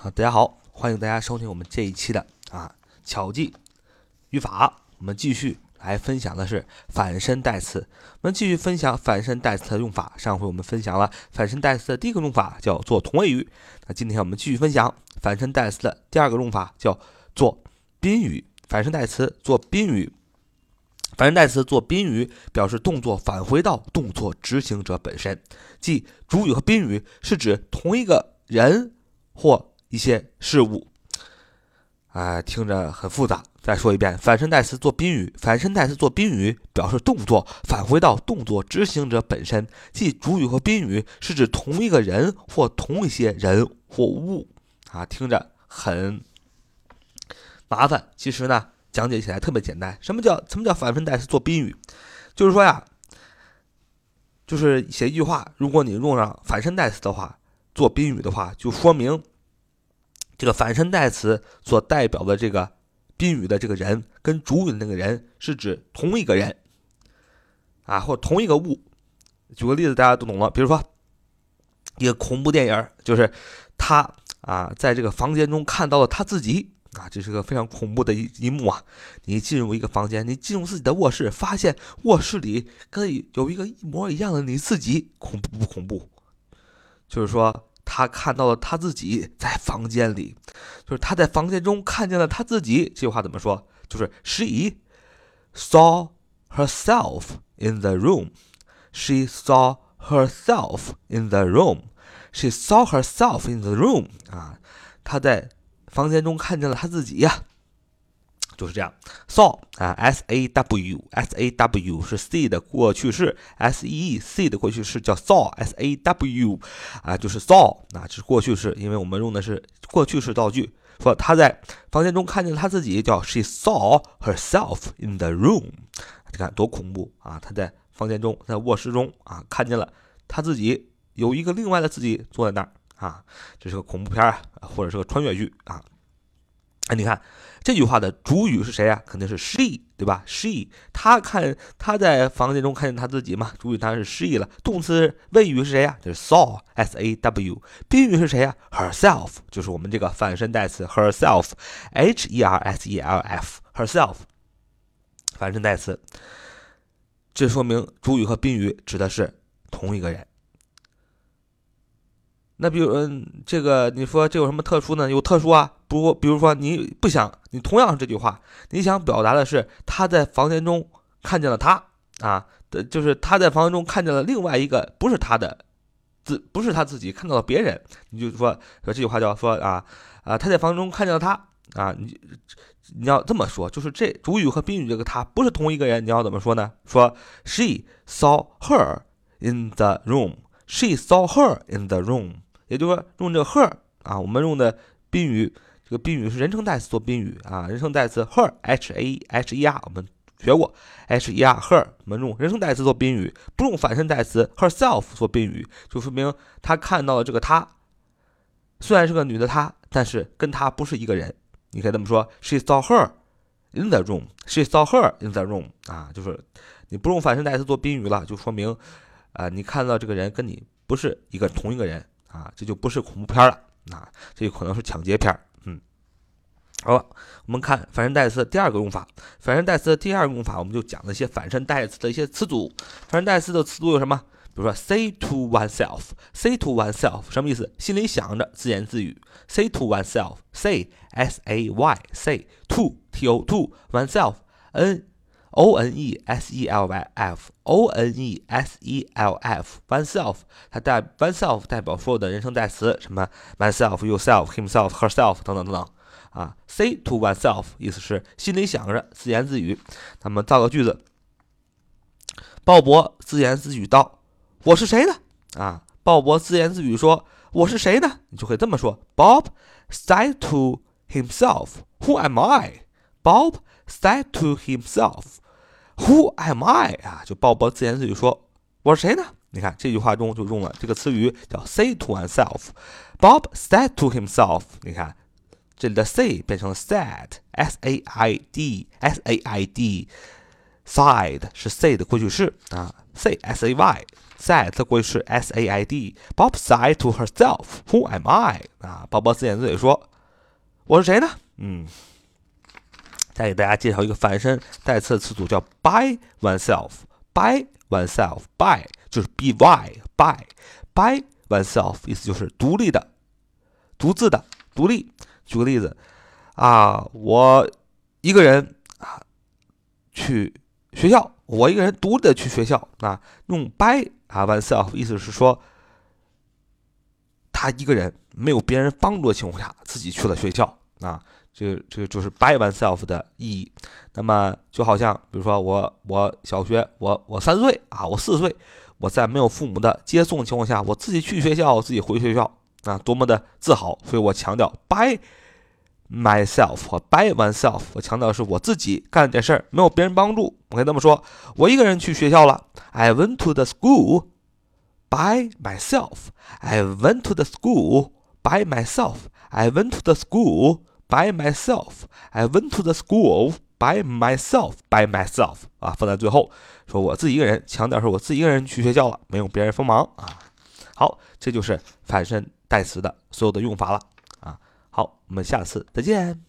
啊，大家好，欢迎大家收听我们这一期的啊巧记语法。我们继续来分享的是反身代词。我们继续分享反身代词的用法。上回我们分享了反身代词的第一个用法叫做同位语。那今天我们继续分享反身代词的第二个用法叫做宾语。反身代词做宾语，反身代词做宾语表示动作返回到动作执行者本身，即主语和宾语是指同一个人或。一些事物，啊，听着很复杂。再说一遍，反身代词做宾语，反身代词做宾语表示动作返回到动作执行者本身，即主语和宾语是指同一个人或同一些人或物。啊，听着很麻烦，其实呢，讲解起来特别简单。什么叫什么叫反身代词做宾语？就是说呀，就是写一句话，如果你用上反身代词的话，做宾语的话，就说明。这个反身代词所代表的这个宾语的这个人跟主语的那个人是指同一个人啊，或同一个物。举个例子，大家都懂了。比如说，一个恐怖电影，就是他啊，在这个房间中看到了他自己啊，这是个非常恐怖的一一幕啊。你进入一个房间，你进入自己的卧室，发现卧室里跟有一个一模一样的你自己，恐怖不恐怖？就是说。他看到了他自己在房间里，就是他在房间中看见了他自己。这句话怎么说？就是 She saw herself in the room. She saw herself in the room. She saw herself in the room. 啊，他在房间中看见了他自己呀。就是这样，saw 啊，s a w，s a w 是 see 的过去式，s e e see 的过去式叫 saw，s a w 啊，就是 saw 啊，这是过去式，因为我们用的是过去式造句。说他在房间中看见了他自己，叫 she saw herself in the room。你看多恐怖啊！他在房间中，在卧室中啊，看见了他自己有一个另外的自己坐在那儿啊，这是个恐怖片啊，或者是个穿越剧啊。哎，你看这句话的主语是谁啊？肯定是 she，对吧？she，他看他在房间中看见他自己嘛，主语当然是 she 了。动词谓语是谁呀？就是 saw，s a w。宾语是谁呀？herself，就是我们这个反身代词 herself，h e r s e l f，herself，反身代词。这说明主语和宾语指的是同一个人。那比如，嗯，这个你说这有什么特殊呢？有特殊啊，不，比如说你不想，你同样是这句话，你想表达的是他在房间中看见了他啊，的就是他在房间中看见了另外一个不是他的自，不是他自己看到了别人，你就说说这句话叫说啊啊，他在房间中看见了他啊，你你要这么说，就是这主语和宾语这个他不是同一个人，你要怎么说呢？说 she saw her in the room，she saw her in the room。也就是说，用这个 her 啊，我们用的宾语，这个宾语是人称代词做宾语啊，人称代词 her，h a h e r，我们学过 h e r her，我们用人称代词做宾语，不用反身代词 herself 做宾语，就说明他看到了这个她，虽然是个女的她，但是跟她不是一个人。你可以这么说：She saw her in the room. She saw her in the room. 啊，就是你不用反身代词做宾语了，就说明啊，你看到这个人跟你不是一个同一个人。啊，这就不是恐怖片了，啊，这就可能是抢劫片嗯，好了，我们看反身代词的第二个用法。反身代词的第二个用法，我们就讲了一些反身代词的一些词组。反身代词的词组有什么？比如说，say to oneself，say to oneself 什么意思？心里想着，自言自语。say to oneself，say s a y say to t o to oneself n O N E S E L Y F，O N E S E L F，oneself，它代 oneself 代表所有的人称代词，什么 myself，yourself，himself，herself 等等等等啊。Say to oneself 意思是心里想着，自言自语。那么造个句子，鲍勃自言自语道：“我是谁呢？”啊，鲍勃自言自语说：“我是谁呢？”你就可以这么说：Bob said to himself，Who am I?" I？Bob said to himself。Who am I 啊？就鲍勃自言自语说：“我是谁呢？”你看这句话中就用了这个词语叫 “say to oneself”。Bob said to himself。你看这里的 “say” 变成了 “said”，s a i d，s a i d。 Side 是 say 的过去式啊，say s a y said 的过去式 s a i d。Bob said to herself, "Who am I?" 啊，鲍勃自言自语说：“我是谁呢？”嗯。 再给大家介绍一个反身代词的词组，叫 by oneself。by oneself by 就是 by by by oneself，意思就是独立的、独自的、独立。举个例子啊，我一个人啊去学校，我一个人独立的去学校啊，用 by 啊 oneself，意思是说他一个人没有别人帮助的情况下，自己去了学校啊。这个这个就是 by oneself 的意义。那么就好像，比如说我我小学我我三岁啊，我四岁，我在没有父母的接送情况下，我自己去学校，自己回学校啊，多么的自豪！所以我强调 by myself 和 by oneself。我强调是我自己干这事儿，没有别人帮助。我可以这么说：我一个人去学校了。I went to the school by myself. I went to the school by myself. I went to the school. By myself, I went to the school by myself. By myself 啊，放在最后，说我自己一个人，强调是我自己一个人去学校了，没有别人帮忙啊。好，这就是反身代词的所有的用法了啊。好，我们下次再见。